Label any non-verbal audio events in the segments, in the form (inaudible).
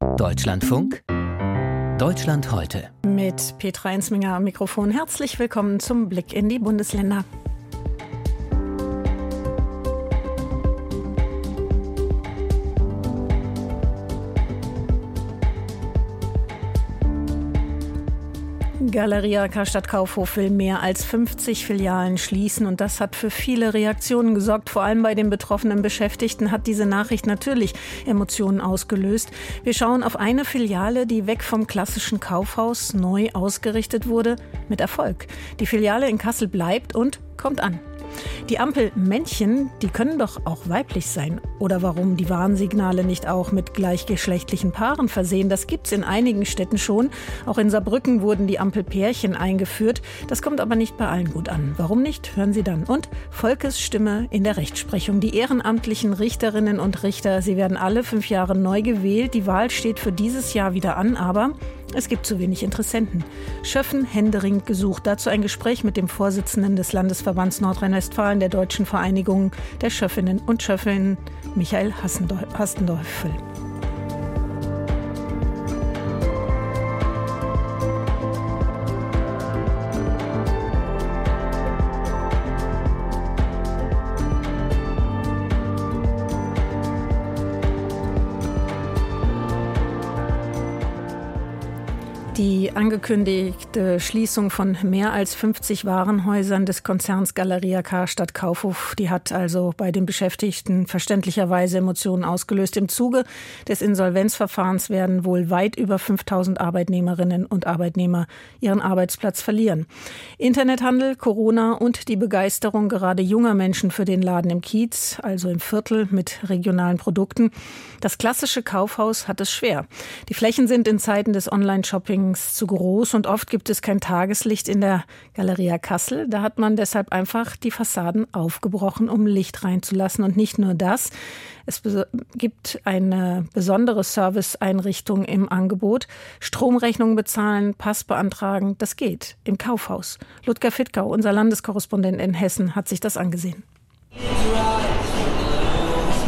Deutschlandfunk Deutschland heute. Mit Petra Ensminger am Mikrofon. Herzlich willkommen zum Blick in die Bundesländer. Galeria Karstadt Kaufhof will mehr als 50 Filialen schließen und das hat für viele Reaktionen gesorgt. Vor allem bei den betroffenen Beschäftigten hat diese Nachricht natürlich Emotionen ausgelöst. Wir schauen auf eine Filiale, die weg vom klassischen Kaufhaus neu ausgerichtet wurde, mit Erfolg. Die Filiale in Kassel bleibt und kommt an. Die Ampelmännchen, die können doch auch weiblich sein. Oder warum die Warnsignale nicht auch mit gleichgeschlechtlichen Paaren versehen? Das gibt's in einigen Städten schon. Auch in Saarbrücken wurden die Ampelpärchen eingeführt. Das kommt aber nicht bei allen gut an. Warum nicht? Hören Sie dann. Und Volkes Stimme in der Rechtsprechung. Die ehrenamtlichen Richterinnen und Richter, sie werden alle fünf Jahre neu gewählt. Die Wahl steht für dieses Jahr wieder an, aber es gibt zu wenig Interessenten. Schöffen händeringend gesucht. Dazu ein Gespräch mit dem Vorsitzenden des Landesverbands Nordrhein-Westfalen der Deutschen Vereinigung der Schöffinnen und Schöffinnen, Michael Hastendorfel. Angekündigte Schließung von mehr als 50 Warenhäusern des Konzerns Galeria Karstadt Kaufhof, die hat also bei den Beschäftigten verständlicherweise Emotionen ausgelöst. Im Zuge des Insolvenzverfahrens werden wohl weit über 5000 Arbeitnehmerinnen und Arbeitnehmer ihren Arbeitsplatz verlieren. Internethandel, Corona und die Begeisterung gerade junger Menschen für den Laden im Kiez, also im Viertel mit regionalen Produkten. Das klassische Kaufhaus hat es schwer. Die Flächen sind in Zeiten des Online-Shopping allerdings zu groß und oft gibt es kein Tageslicht in der Galeria Kassel. Da hat man deshalb einfach die Fassaden aufgebrochen, um Licht reinzulassen. Und nicht nur das. Es gibt eine besondere Serviceeinrichtung im Angebot. Stromrechnungen bezahlen, Pass beantragen, das geht im Kaufhaus. Ludger Fittgau, unser Landeskorrespondent in Hessen, hat sich das angesehen.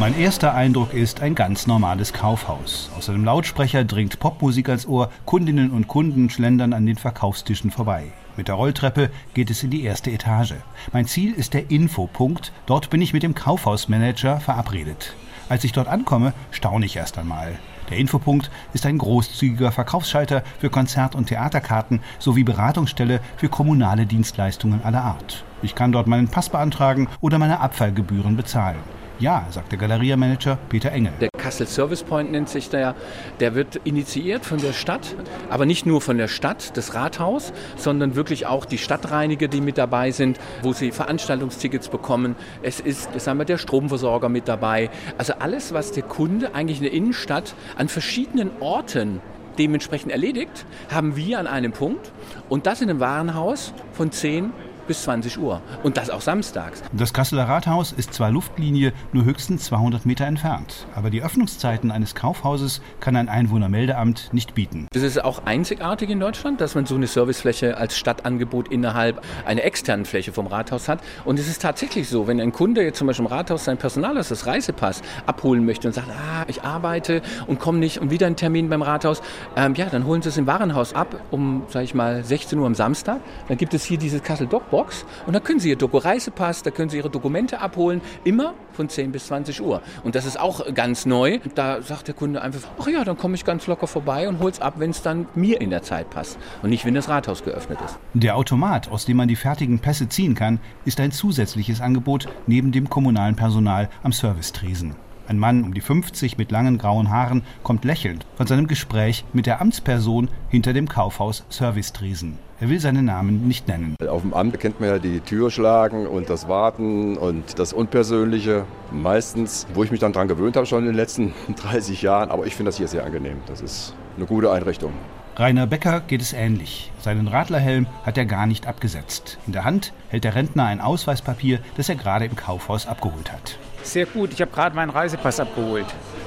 Mein erster Eindruck ist ein ganz normales Kaufhaus. Aus einem Lautsprecher dringt Popmusik als Ohr, Kundinnen und Kunden schlendern an den Verkaufstischen vorbei. Mit der Rolltreppe geht es in die erste Etage. Mein Ziel ist der Infopunkt. Dort bin ich mit dem Kaufhausmanager verabredet. Als ich dort ankomme, staune ich erst einmal. Der Infopunkt ist ein großzügiger Verkaufsschalter für Konzert- und Theaterkarten sowie Beratungsstelle für kommunale Dienstleistungen aller Art. Ich kann dort meinen Pass beantragen oder meine Abfallgebühren bezahlen. Ja, sagt der Galeriamanager Peter Engel. Der Kassel Service Point nennt sich der. Der wird initiiert von der Stadt, aber nicht nur von der Stadt, das Rathaus, sondern wirklich auch die Stadtreiniger, die mit dabei sind, wo sie Veranstaltungstickets bekommen. Es ist, sagen wir, der Stromversorger mit dabei. Also alles, was der Kunde eigentlich in der Innenstadt an verschiedenen Orten dementsprechend erledigt, haben wir an einem Punkt. Und das in einem Warenhaus von 10 bis 20 Uhr. Und das auch samstags. Das Kasseler Rathaus ist zwar Luftlinie nur höchstens 200 Meter entfernt, aber die Öffnungszeiten eines Kaufhauses kann ein Einwohnermeldeamt nicht bieten. Das ist auch einzigartig in Deutschland, dass man so eine Servicefläche als Stadtangebot innerhalb einer externen Fläche vom Rathaus hat. Und es ist tatsächlich so, wenn ein Kunde jetzt zum Beispiel im Rathaus sein Personal aus das Reisepass abholen möchte und sagt, ah, ich arbeite und komme nicht und wieder einen Termin beim Rathaus, ähm, ja, dann holen sie es im Warenhaus ab um, sage ich mal, 16 Uhr am Samstag. Dann gibt es hier dieses Kassel Dockbox Box und da können Sie Ihr Doku-Reisepass, da können Sie Ihre Dokumente abholen, immer von 10 bis 20 Uhr. Und das ist auch ganz neu. Da sagt der Kunde einfach, ach ja, dann komme ich ganz locker vorbei und hole es ab, wenn es dann mir in der Zeit passt und nicht, wenn das Rathaus geöffnet ist. Der Automat, aus dem man die fertigen Pässe ziehen kann, ist ein zusätzliches Angebot neben dem kommunalen Personal am Servicetresen. Ein Mann um die 50 mit langen grauen Haaren kommt lächelnd von seinem Gespräch mit der Amtsperson hinter dem Kaufhaus Servicetresen. Er will seinen Namen nicht nennen. Auf dem Amt kennt man ja die Tür schlagen und das Warten und das Unpersönliche. Meistens, wo ich mich dann daran gewöhnt habe, schon in den letzten (laughs) 30 Jahren. Aber ich finde das hier sehr angenehm. Das ist eine gute Einrichtung. Rainer Becker geht es ähnlich. Seinen Radlerhelm hat er gar nicht abgesetzt. In der Hand hält der Rentner ein Ausweispapier, das er gerade im Kaufhaus abgeholt hat. Sehr gut, ich habe gerade meinen Reisepass abgeholt.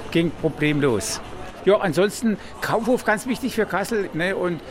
Ging problemlos. Ja, ansonsten Kaufhof ganz wichtig für Kassel. Ne? Und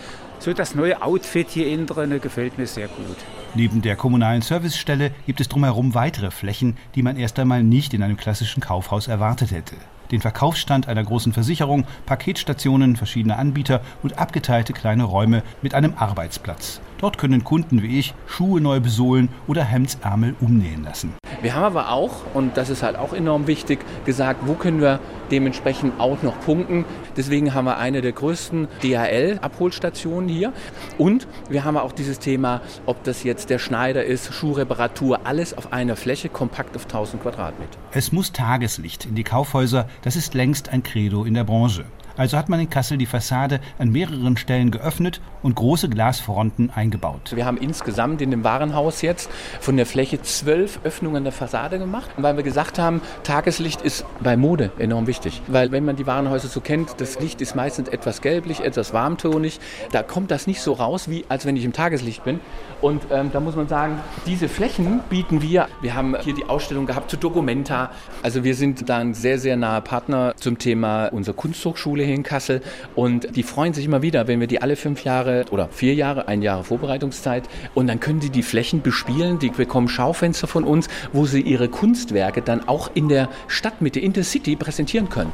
so das neue Outfit hier innen drin gefällt mir sehr gut. Neben der kommunalen Servicestelle gibt es drumherum weitere Flächen, die man erst einmal nicht in einem klassischen Kaufhaus erwartet hätte. den Verkaufsstand einer großen Versicherung, Paketstationen verschiedener Anbieter und abgeteilte kleine Räume mit einem Arbeitsplatz. Dort können Kunden wie ich Schuhe neu besohlen oder Hemdsärmel umnähen lassen. Wir haben aber auch, und das ist halt auch enorm wichtig, gesagt, wo können wir dementsprechend auch noch punkten. Deswegen haben wir eine der größten DHL-Abholstationen hier. Und wir haben auch dieses Thema, ob das jetzt der Schneider ist, Schuhreparatur, alles auf einer Fläche, kompakt auf 1000 Quadratmeter. Es muss Tageslicht in die Kaufhäuser, das ist längst ein Credo in der Branche. Also hat man in Kassel die Fassade an mehreren Stellen geöffnet und große Glasfronten eingebaut. Wir haben insgesamt in dem Warenhaus jetzt von der Fläche zwölf Öffnungen der Fassade gemacht, weil wir gesagt haben, Tageslicht ist bei Mode enorm wichtig. Weil wenn man die Warenhäuser so kennt, das Licht ist meistens etwas gelblich, etwas warmtonig. Da kommt das nicht so raus, wie als wenn ich im Tageslicht bin. Und ähm, da muss man sagen, diese Flächen bieten wir. Wir haben hier die Ausstellung gehabt zu Documenta. Also wir sind da ein sehr, sehr naher Partner zum Thema unserer Kunsthochschule hier in Kassel. Und die freuen sich immer wieder, wenn wir die alle fünf Jahre oder vier Jahre, ein Jahr Vorbereitungszeit, und dann können sie die Flächen bespielen. Die bekommen Schaufenster von uns, wo sie ihre Kunstwerke dann auch in der Stadtmitte, in der City präsentieren können.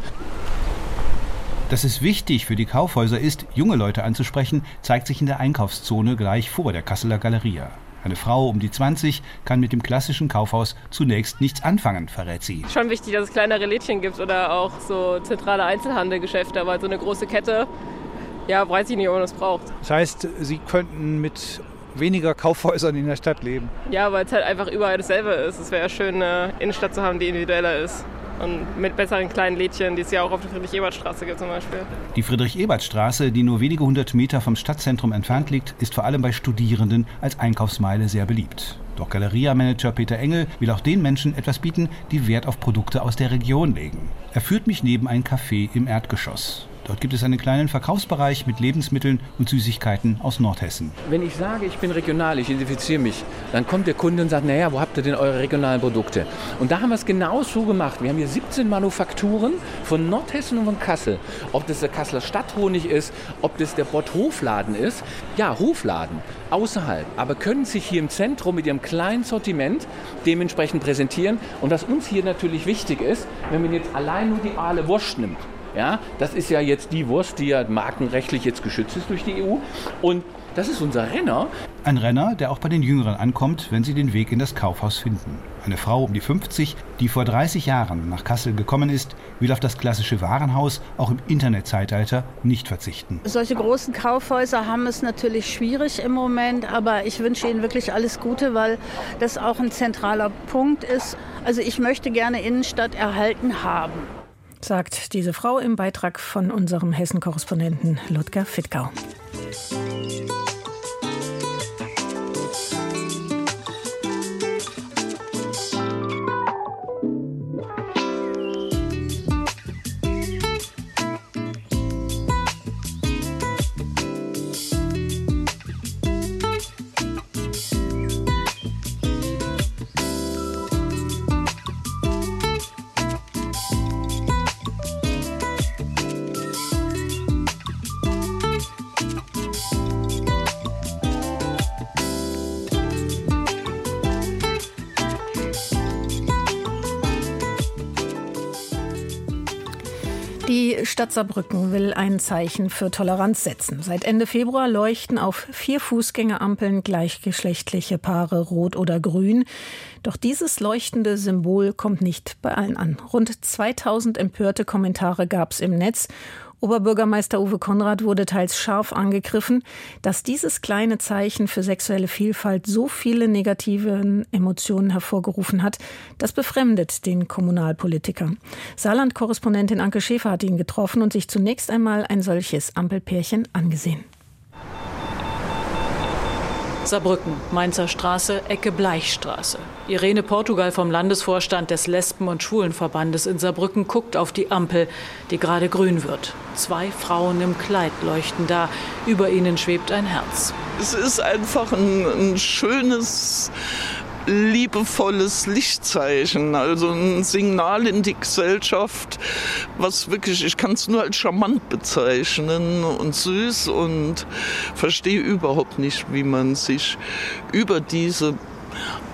Dass es wichtig für die Kaufhäuser ist, junge Leute anzusprechen, zeigt sich in der Einkaufszone gleich vor der Kasseler Galeria. Eine Frau um die 20 kann mit dem klassischen Kaufhaus zunächst nichts anfangen, verrät sie. Schon wichtig, dass es kleinere Lädchen gibt oder auch so zentrale Einzelhandelgeschäfte, aber so eine große Kette, ja, weiß ich nicht, ob man das braucht. Das heißt, Sie könnten mit weniger Kaufhäusern in der Stadt leben? Ja, weil es halt einfach überall dasselbe ist. Es wäre schön, eine Innenstadt zu haben, die individueller ist. Und mit besseren kleinen Lädchen, die es ja auch auf der Friedrich-Ebert-Straße gibt zum Beispiel. Die Friedrich-Ebert-Straße, die nur wenige hundert Meter vom Stadtzentrum entfernt liegt, ist vor allem bei Studierenden als Einkaufsmeile sehr beliebt. Doch Galeria-Manager Peter Engel will auch den Menschen etwas bieten, die Wert auf Produkte aus der Region legen. Er führt mich neben ein Café im Erdgeschoss. Dort gibt es einen kleinen Verkaufsbereich mit Lebensmitteln und Süßigkeiten aus Nordhessen. Wenn ich sage, ich bin regional, ich identifiziere mich, dann kommt der Kunde und sagt, naja, wo habt ihr denn eure regionalen Produkte? Und da haben wir es genau so gemacht. Wir haben hier 17 Manufakturen von Nordhessen und von Kassel. Ob das der Kasseler Stadthonig ist, ob das der Bott Hofladen ist. Ja, Hofladen, außerhalb, aber können sich hier im Zentrum mit ihrem kleinen Sortiment dementsprechend präsentieren. Und was uns hier natürlich wichtig ist, wenn man jetzt allein nur die Aale Wurst nimmt, ja, das ist ja jetzt die Wurst, die ja markenrechtlich jetzt geschützt ist durch die EU. Und das ist unser Renner. Ein Renner, der auch bei den Jüngeren ankommt, wenn sie den Weg in das Kaufhaus finden. Eine Frau um die 50, die vor 30 Jahren nach Kassel gekommen ist, will auf das klassische Warenhaus auch im Internetzeitalter nicht verzichten. Solche großen Kaufhäuser haben es natürlich schwierig im Moment, aber ich wünsche ihnen wirklich alles Gute, weil das auch ein zentraler Punkt ist. Also ich möchte gerne Innenstadt erhalten haben sagt diese Frau im Beitrag von unserem Hessen-Korrespondenten Ludger Fittgau. Stadt Saarbrücken will ein Zeichen für Toleranz setzen. Seit Ende Februar leuchten auf vier Fußgängerampeln gleichgeschlechtliche Paare rot oder grün. Doch dieses leuchtende Symbol kommt nicht bei allen an. Rund 2000 empörte Kommentare gab es im Netz Oberbürgermeister Uwe Konrad wurde teils scharf angegriffen, dass dieses kleine Zeichen für sexuelle Vielfalt so viele negative Emotionen hervorgerufen hat. Das befremdet den Kommunalpolitiker. Saarland-Korrespondentin Anke Schäfer hat ihn getroffen und sich zunächst einmal ein solches Ampelpärchen angesehen. Saarbrücken, Mainzer Straße, Ecke Bleichstraße. Irene Portugal vom Landesvorstand des Lesben- und Schwulenverbandes in Saarbrücken guckt auf die Ampel, die gerade grün wird. Zwei Frauen im Kleid leuchten da. Über ihnen schwebt ein Herz. Es ist einfach ein, ein schönes liebevolles Lichtzeichen, also ein Signal in die Gesellschaft, was wirklich, ich kann es nur als charmant bezeichnen und süß und verstehe überhaupt nicht, wie man sich über diese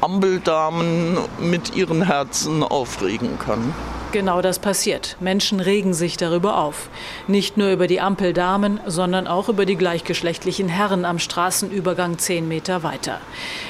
Ampeldamen mit ihren Herzen aufregen kann. Genau das passiert. Menschen regen sich darüber auf. Nicht nur über die Ampeldamen, sondern auch über die gleichgeschlechtlichen Herren am Straßenübergang zehn Meter weiter.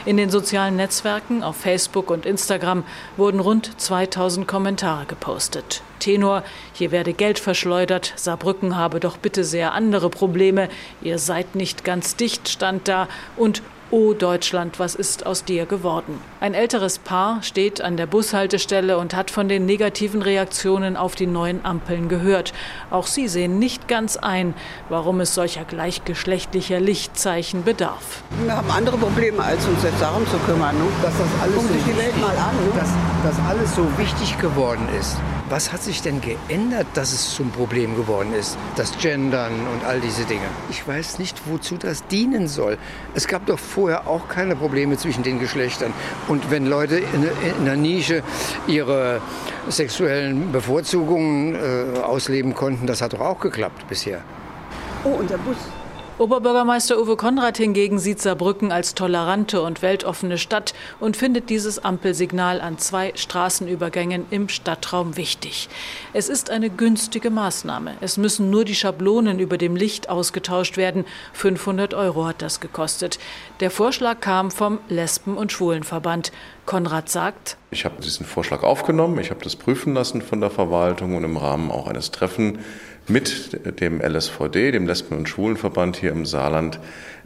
In den sozialen Netzwerken, auf Facebook und Instagram wurden rund 2000 Kommentare gepostet. Tenor, hier werde Geld verschleudert, Saarbrücken habe doch bitte sehr andere Probleme, ihr seid nicht ganz dicht stand da und Oh Deutschland, was ist aus dir geworden? Ein älteres Paar steht an der Bushaltestelle und hat von den negativen Reaktionen auf die neuen Ampeln gehört. Auch sie sehen nicht ganz ein, warum es solcher gleichgeschlechtlicher Lichtzeichen bedarf. Wir haben andere Probleme, als uns jetzt darum zu kümmern. Ne? Dass das alles so sich die Welt mal an. Ne? Dass das alles so wichtig geworden ist. Was hat sich denn geändert, dass es zum Problem geworden ist? Das Gendern und all diese Dinge. Ich weiß nicht, wozu das dienen soll. Es gab doch vorher auch keine Probleme zwischen den Geschlechtern. Und wenn Leute in, in der Nische ihre sexuellen Bevorzugungen äh, ausleben konnten, das hat doch auch geklappt bisher. Oh, unser Bus. Oberbürgermeister Uwe Konrad hingegen sieht Saarbrücken als tolerante und weltoffene Stadt und findet dieses Ampelsignal an zwei Straßenübergängen im Stadtraum wichtig. Es ist eine günstige Maßnahme. Es müssen nur die Schablonen über dem Licht ausgetauscht werden. 500 Euro hat das gekostet. Der Vorschlag kam vom Lesben- und Schwulenverband. Konrad sagt, ich habe diesen Vorschlag aufgenommen, ich habe das prüfen lassen von der Verwaltung und im Rahmen auch eines Treffens mit dem LSVD, dem Lesben- und Schwulenverband hier im Saarland,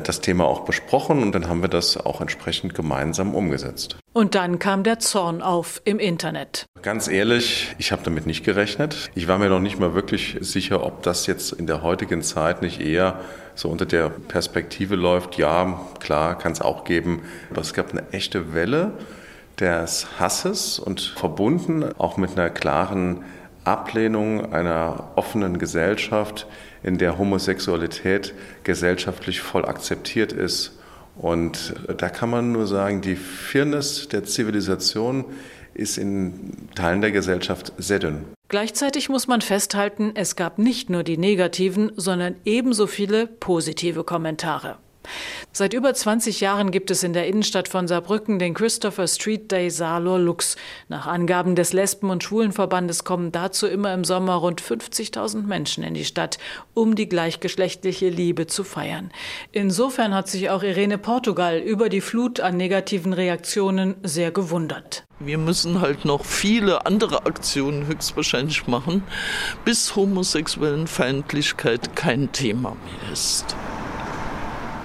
das Thema auch besprochen und dann haben wir das auch entsprechend gemeinsam umgesetzt. Und dann kam der Zorn auf im Internet. Ganz ehrlich, ich habe damit nicht gerechnet. Ich war mir noch nicht mal wirklich sicher, ob das jetzt in der heutigen Zeit nicht eher so unter der Perspektive läuft. Ja, klar, kann es auch geben. Aber es gab eine echte Welle des Hasses und verbunden auch mit einer klaren Ablehnung einer offenen Gesellschaft, in der Homosexualität gesellschaftlich voll akzeptiert ist. Und da kann man nur sagen, die Firnis der Zivilisation ist in Teilen der Gesellschaft sehr dünn. Gleichzeitig muss man festhalten, es gab nicht nur die negativen, sondern ebenso viele positive Kommentare. Seit über 20 Jahren gibt es in der Innenstadt von Saarbrücken den Christopher Street Day Salor Lux. Nach Angaben des Lesben- und Schwulenverbandes kommen dazu immer im Sommer rund 50.000 Menschen in die Stadt, um die gleichgeschlechtliche Liebe zu feiern. Insofern hat sich auch Irene Portugal über die Flut an negativen Reaktionen sehr gewundert. Wir müssen halt noch viele andere Aktionen höchstwahrscheinlich machen, bis homosexuellen Feindlichkeit kein Thema mehr ist.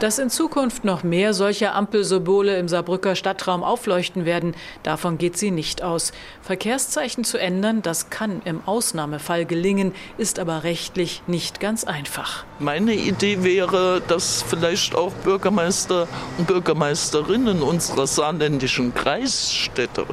Dass in Zukunft noch mehr solcher Ampelsymbole im Saarbrücker Stadtraum aufleuchten werden, davon geht sie nicht aus. Verkehrszeichen zu ändern, das kann im Ausnahmefall gelingen, ist aber rechtlich nicht ganz einfach. Meine Idee wäre, dass vielleicht auch Bürgermeister und Bürgermeisterinnen unserer saarländischen Kreisstädte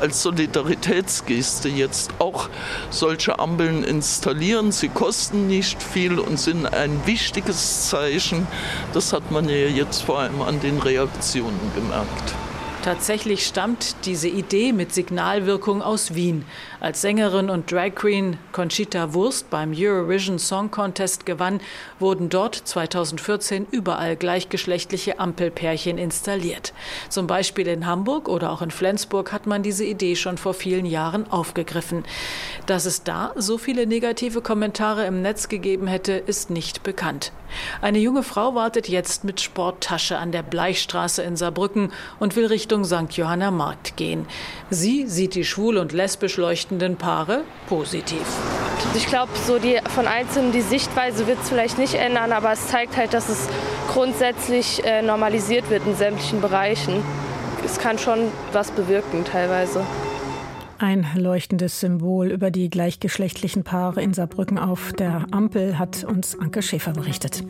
als Solidaritätsgeste jetzt auch solche Ampeln installieren. Sie kosten nicht viel und sind ein wichtiges Zeichen. Das hat man ja jetzt vor allem an den Reaktionen gemerkt. Tatsächlich stammt diese Idee mit Signalwirkung aus Wien. Als Sängerin und Drag Queen Conchita Wurst beim Eurovision Song Contest gewann, wurden dort 2014 überall gleichgeschlechtliche Ampelpärchen installiert. Zum Beispiel in Hamburg oder auch in Flensburg hat man diese Idee schon vor vielen Jahren aufgegriffen. Dass es da so viele negative Kommentare im Netz gegeben hätte, ist nicht bekannt. Eine junge Frau wartet jetzt mit Sporttasche an der Bleichstraße in Saarbrücken und will Richtung St. Johanna Markt gehen. Sie sieht die schwul und lesbisch leuchtenden Paare positiv. Ich glaube, so die von Einzelnen die Sichtweise wird es vielleicht nicht ändern, aber es zeigt halt, dass es grundsätzlich äh, normalisiert wird in sämtlichen Bereichen. Es kann schon was bewirken teilweise. Ein leuchtendes Symbol über die gleichgeschlechtlichen Paare in Saarbrücken auf der Ampel hat uns Anke Schäfer berichtet.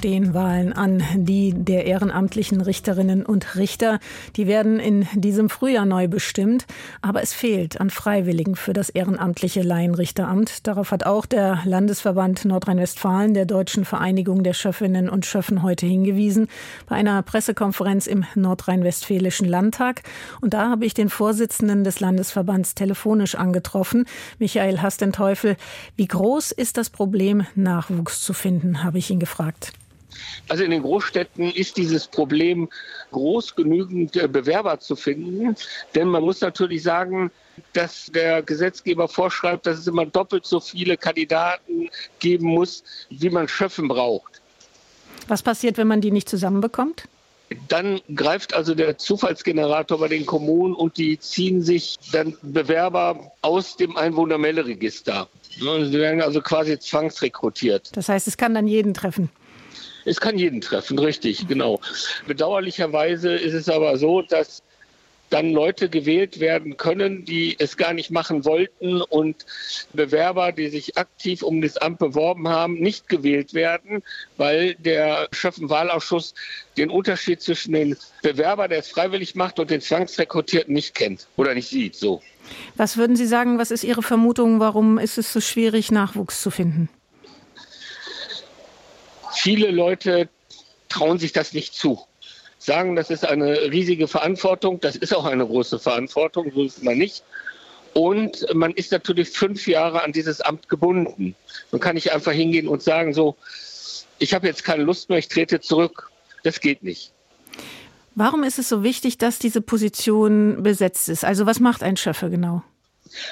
Stehen Wahlen an, die der ehrenamtlichen Richterinnen und Richter. Die werden in diesem Frühjahr neu bestimmt. Aber es fehlt an Freiwilligen für das ehrenamtliche Laienrichteramt. Darauf hat auch der Landesverband Nordrhein-Westfalen der Deutschen Vereinigung der Schöffinnen und Schöffen heute hingewiesen bei einer Pressekonferenz im Nordrhein-Westfälischen Landtag. Und da habe ich den Vorsitzenden des Landesverbands telefonisch angetroffen, Michael Hastenteufel. Wie groß ist das Problem, Nachwuchs zu finden, habe ich ihn gefragt gefragt. Also in den Großstädten ist dieses Problem groß genügend äh, Bewerber zu finden. Denn man muss natürlich sagen, dass der Gesetzgeber vorschreibt, dass es immer doppelt so viele Kandidaten geben muss, wie man Schöffen braucht. Was passiert, wenn man die nicht zusammenbekommt? Dann greift also der Zufallsgenerator bei den Kommunen und die ziehen sich dann Bewerber aus dem Einwohnermelderegister. Sie werden also quasi zwangsrekrutiert. Das heißt, es kann dann jeden treffen. Es kann jeden treffen, richtig, genau. Bedauerlicherweise ist es aber so, dass dann Leute gewählt werden können, die es gar nicht machen wollten und Bewerber, die sich aktiv um das Amt beworben haben, nicht gewählt werden, weil der Schöffenwahlausschuss den Unterschied zwischen dem Bewerber, der es freiwillig macht, und den Zwangsrekrutierten nicht kennt oder nicht sieht. So. Was würden Sie sagen, was ist Ihre Vermutung, warum ist es so schwierig, Nachwuchs zu finden? Viele Leute trauen sich das nicht zu sagen, das ist eine riesige Verantwortung. Das ist auch eine große Verantwortung, so ist man nicht. Und man ist natürlich fünf Jahre an dieses Amt gebunden. Man kann nicht einfach hingehen und sagen, so, ich habe jetzt keine Lust mehr, ich trete zurück. Das geht nicht. Warum ist es so wichtig, dass diese Position besetzt ist? Also was macht ein Schöffe genau?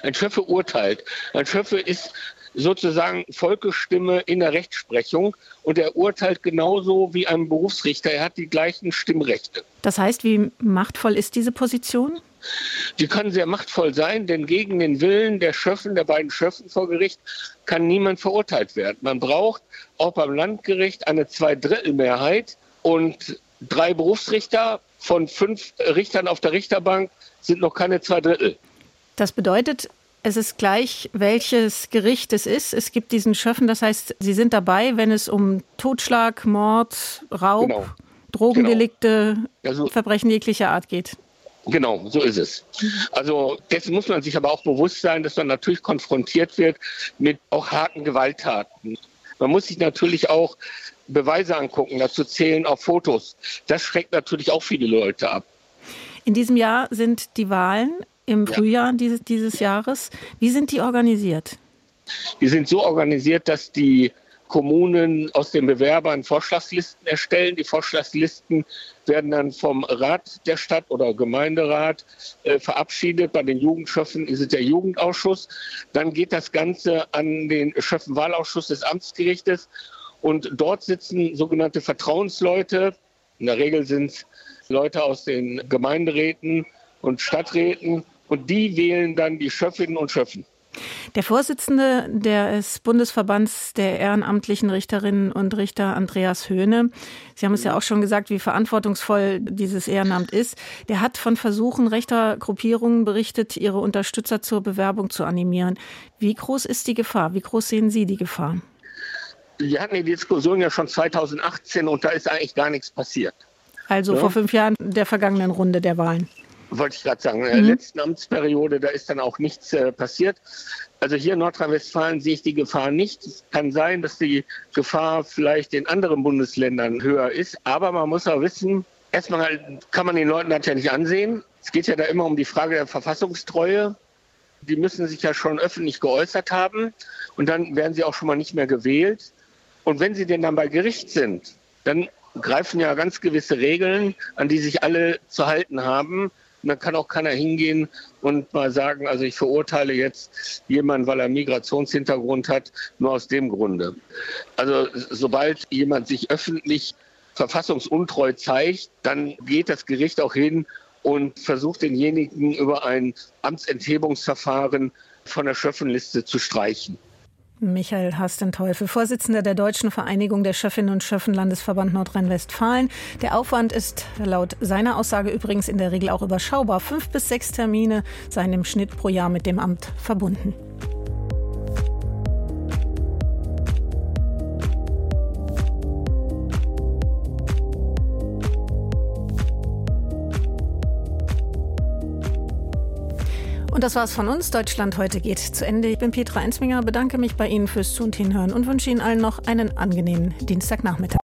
Ein Schöffe urteilt. Ein Schöffe ist sozusagen Volkesstimme in der Rechtsprechung und er urteilt genauso wie ein Berufsrichter. Er hat die gleichen Stimmrechte. Das heißt, wie machtvoll ist diese Position? Die kann sehr machtvoll sein, denn gegen den Willen der Schöffen, der beiden Schöffen vor Gericht, kann niemand verurteilt werden. Man braucht auch beim Landgericht eine Zweidrittelmehrheit und drei Berufsrichter von fünf Richtern auf der Richterbank sind noch keine zwei Drittel. Das bedeutet, es ist gleich, welches Gericht es ist. Es gibt diesen Schöffen, das heißt, Sie sind dabei, wenn es um Totschlag, Mord, Raub, genau. Drogendelikte, genau. Also, Verbrechen jeglicher Art geht. Genau, so ist es. Also dessen muss man sich aber auch bewusst sein, dass man natürlich konfrontiert wird mit auch harten Gewalttaten. Man muss sich natürlich auch Beweise angucken, dazu zählen auch Fotos. Das schreckt natürlich auch viele Leute ab. In diesem Jahr sind die Wahlen im Frühjahr dieses, dieses Jahres. Wie sind die organisiert? Die sind so organisiert, dass die Kommunen aus den Bewerbern Vorschlagslisten erstellen. Die Vorschlagslisten werden dann vom Rat der Stadt oder Gemeinderat äh, verabschiedet. Bei den Jugendschöffen ist es der Jugendausschuss. Dann geht das Ganze an den Schöffenwahlausschuss des Amtsgerichtes und dort sitzen sogenannte Vertrauensleute. In der Regel sind es Leute aus den Gemeinderäten und Stadträten und die wählen dann die Schöffinnen und Schöffen. Der Vorsitzende des Bundesverbands der ehrenamtlichen Richterinnen und Richter, Andreas Höhne, Sie haben es ja auch schon gesagt, wie verantwortungsvoll dieses Ehrenamt ist, der hat von Versuchen rechter Gruppierungen berichtet, ihre Unterstützer zur Bewerbung zu animieren. Wie groß ist die Gefahr? Wie groß sehen Sie die Gefahr? Wir hatten die Diskussion ja schon 2018 und da ist eigentlich gar nichts passiert. Also ja? vor fünf Jahren der vergangenen Runde der Wahlen wollte ich gerade sagen, in der mhm. letzten Amtsperiode, da ist dann auch nichts äh, passiert. Also hier in Nordrhein-Westfalen sehe ich die Gefahr nicht. Es kann sein, dass die Gefahr vielleicht in anderen Bundesländern höher ist. Aber man muss auch wissen, erstmal kann man den Leuten das ja nicht ansehen. Es geht ja da immer um die Frage der Verfassungstreue. Die müssen sich ja schon öffentlich geäußert haben. Und dann werden sie auch schon mal nicht mehr gewählt. Und wenn sie denn dann bei Gericht sind, dann greifen ja ganz gewisse Regeln, an die sich alle zu halten haben. Und dann kann auch keiner hingehen und mal sagen, also ich verurteile jetzt jemanden, weil er Migrationshintergrund hat, nur aus dem Grunde. Also sobald jemand sich öffentlich verfassungsuntreu zeigt, dann geht das Gericht auch hin und versucht denjenigen über ein Amtsenthebungsverfahren von der Schöffenliste zu streichen. Michael Hastenteufel, Vorsitzender der Deutschen Vereinigung der Schöffinnen und Schöffen Landesverband Nordrhein-Westfalen. Der Aufwand ist laut seiner Aussage übrigens in der Regel auch überschaubar. Fünf bis sechs Termine seien im Schnitt pro Jahr mit dem Amt verbunden. Und das war's von uns. Deutschland heute geht zu Ende. Ich bin Petra Ensminger, bedanke mich bei Ihnen fürs Zu- und Hinhören und wünsche Ihnen allen noch einen angenehmen Dienstagnachmittag.